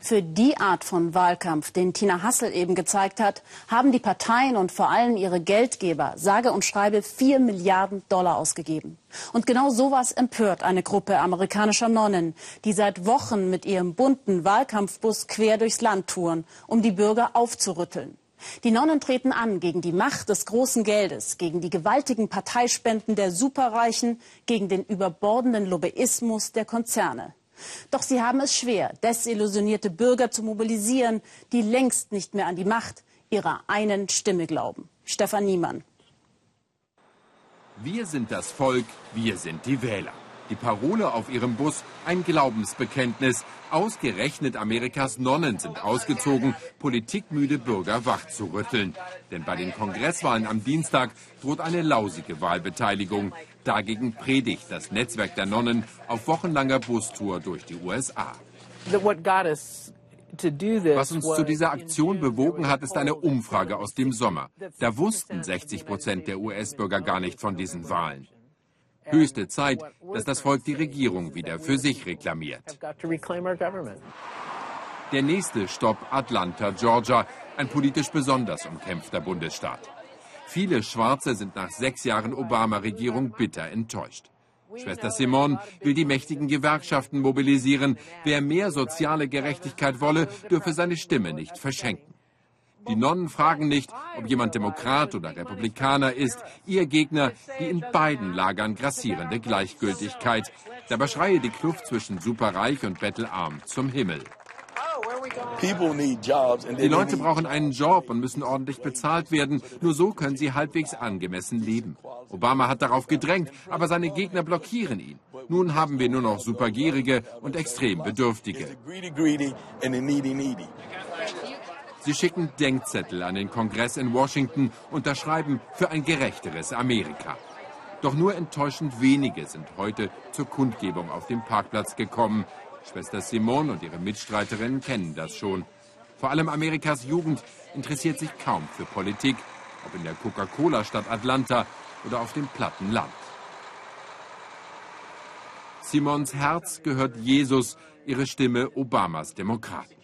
Für die Art von Wahlkampf, den Tina Hassel eben gezeigt hat, haben die Parteien und vor allem ihre Geldgeber sage und schreibe vier Milliarden Dollar ausgegeben. Und genau sowas empört eine Gruppe amerikanischer Nonnen, die seit Wochen mit ihrem bunten Wahlkampfbus quer durchs Land touren, um die Bürger aufzurütteln. Die Nonnen treten an gegen die Macht des großen Geldes, gegen die gewaltigen Parteispenden der Superreichen, gegen den überbordenden Lobbyismus der Konzerne. Doch sie haben es schwer, desillusionierte Bürger zu mobilisieren, die längst nicht mehr an die Macht ihrer einen Stimme glauben. Stefan Niemann. Wir sind das Volk, wir sind die Wähler. Die Parole auf ihrem Bus ein Glaubensbekenntnis. Ausgerechnet Amerikas Nonnen sind ausgezogen, politikmüde Bürger wachzurütteln. Denn bei den Kongresswahlen am Dienstag droht eine lausige Wahlbeteiligung. Dagegen predigt das Netzwerk der Nonnen auf wochenlanger Bustour durch die USA. Was uns zu dieser Aktion bewogen hat, ist eine Umfrage aus dem Sommer. Da wussten 60 Prozent der US-Bürger gar nicht von diesen Wahlen. Höchste Zeit, dass das Volk die Regierung wieder für sich reklamiert. Der nächste Stopp Atlanta, Georgia, ein politisch besonders umkämpfter Bundesstaat. Viele Schwarze sind nach sechs Jahren Obama-Regierung bitter enttäuscht. Schwester Simone will die mächtigen Gewerkschaften mobilisieren. Wer mehr soziale Gerechtigkeit wolle, dürfe seine Stimme nicht verschenken. Die Nonnen fragen nicht, ob jemand Demokrat oder Republikaner ist. Ihr Gegner die in beiden Lagern grassierende Gleichgültigkeit. Dabei schreie die Kluft zwischen superreich und bettelarm zum Himmel. Die Leute brauchen einen Job und müssen ordentlich bezahlt werden. Nur so können sie halbwegs angemessen leben. Obama hat darauf gedrängt, aber seine Gegner blockieren ihn. Nun haben wir nur noch supergierige und extrem Bedürftige. Sie schicken Denkzettel an den Kongress in Washington, unterschreiben für ein gerechteres Amerika. Doch nur enttäuschend wenige sind heute zur Kundgebung auf dem Parkplatz gekommen. Schwester Simone und ihre Mitstreiterinnen kennen das schon. Vor allem Amerikas Jugend interessiert sich kaum für Politik, ob in der Coca-Cola-Stadt Atlanta oder auf dem platten Land. Simons Herz gehört Jesus, ihre Stimme Obamas Demokraten.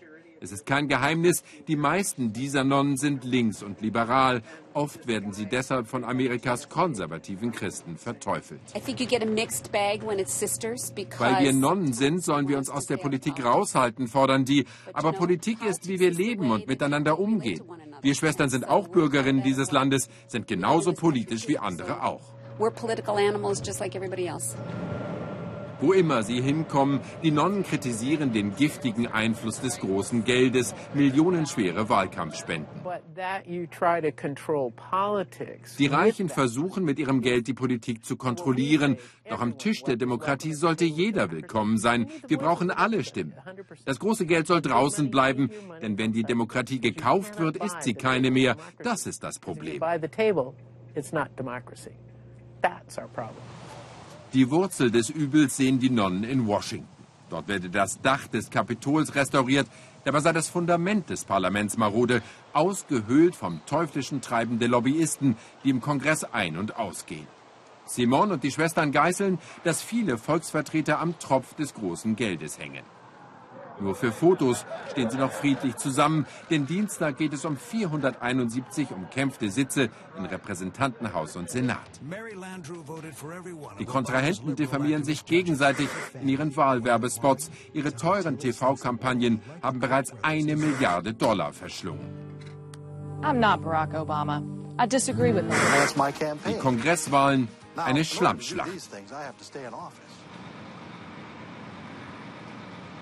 Es ist kein Geheimnis, die meisten dieser Nonnen sind links und liberal. Oft werden sie deshalb von Amerikas konservativen Christen verteufelt. Weil wir Nonnen sind, sollen wir uns aus der Politik raushalten, fordern die. Aber Politik ist, wie wir leben und miteinander umgehen. Wir Schwestern sind auch Bürgerinnen dieses Landes, sind genauso politisch wie andere auch. We're political animals just like everybody else. Wo immer sie hinkommen, die Nonnen kritisieren den giftigen Einfluss des großen Geldes, millionenschwere Wahlkampfspenden. Die Reichen versuchen mit ihrem Geld die Politik zu kontrollieren. Doch am Tisch der Demokratie sollte jeder willkommen sein. Wir brauchen alle Stimmen. Das große Geld soll draußen bleiben, denn wenn die Demokratie gekauft wird, ist sie keine mehr. Das ist das Problem. That's our problem. Die Wurzel des Übels sehen die Nonnen in Washington. Dort werde das Dach des Kapitols restauriert, dabei sei das Fundament des Parlaments marode, ausgehöhlt vom teuflischen Treiben der Lobbyisten, die im Kongress ein- und ausgehen. Simon und die Schwestern geißeln, dass viele Volksvertreter am Tropf des großen Geldes hängen. Nur für Fotos stehen sie noch friedlich zusammen, denn Dienstag geht es um 471 umkämpfte Sitze in Repräsentantenhaus und Senat. Die Kontrahenten diffamieren sich gegenseitig in ihren Wahlwerbespots. Ihre teuren TV-Kampagnen haben bereits eine Milliarde Dollar verschlungen. Die Kongresswahlen eine Schlammschlacht.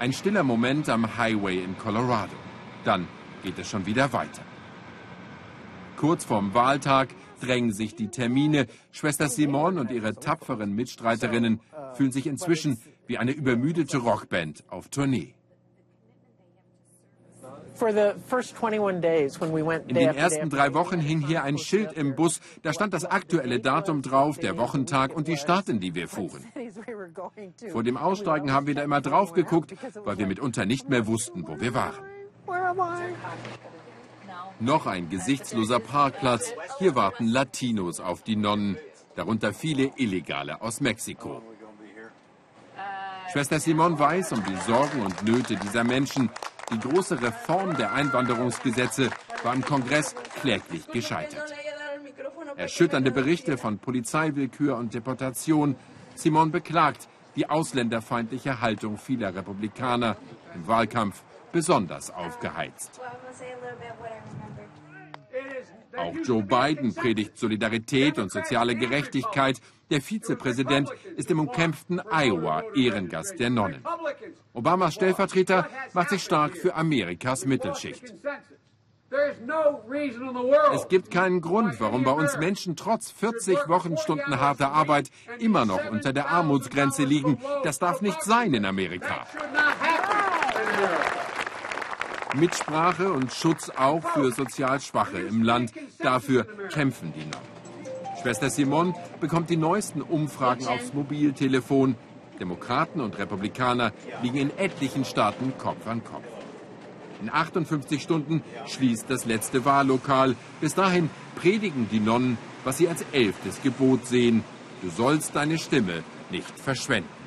Ein stiller Moment am Highway in Colorado. Dann geht es schon wieder weiter. Kurz vorm Wahltag drängen sich die Termine. Schwester Simon und ihre tapferen Mitstreiterinnen fühlen sich inzwischen wie eine übermüdete Rockband auf Tournee. In den ersten drei Wochen hing hier ein Schild im Bus, da stand das aktuelle Datum drauf, der Wochentag und die Stadt, in die wir fuhren. Vor dem Aussteigen haben wir da immer drauf geguckt, weil wir mitunter nicht mehr wussten, wo wir waren. Noch ein gesichtsloser Parkplatz. Hier warten Latinos auf die Nonnen, darunter viele Illegale aus Mexiko. Schwester Simon weiß um die Sorgen und Nöte dieser Menschen. Die große Reform der Einwanderungsgesetze war im Kongress kläglich gescheitert. Erschütternde Berichte von Polizeiwillkür und Deportation. Simon beklagt die ausländerfeindliche Haltung vieler Republikaner im Wahlkampf besonders aufgeheizt. Auch Joe Biden predigt Solidarität und soziale Gerechtigkeit. Der Vizepräsident ist im umkämpften Iowa Ehrengast der Nonnen. Obamas Stellvertreter macht sich stark für Amerikas Mittelschicht. Es gibt keinen Grund, warum bei uns Menschen trotz 40 Wochenstunden harter Arbeit immer noch unter der Armutsgrenze liegen. Das darf nicht sein in Amerika. Mitsprache und Schutz auch für sozial Schwache im Land. Dafür kämpfen die noch. Schwester Simon bekommt die neuesten Umfragen aufs Mobiltelefon. Demokraten und Republikaner liegen in etlichen Staaten Kopf an Kopf. In 58 Stunden schließt das letzte Wahllokal. Bis dahin predigen die Nonnen, was sie als elftes Gebot sehen. Du sollst deine Stimme nicht verschwenden.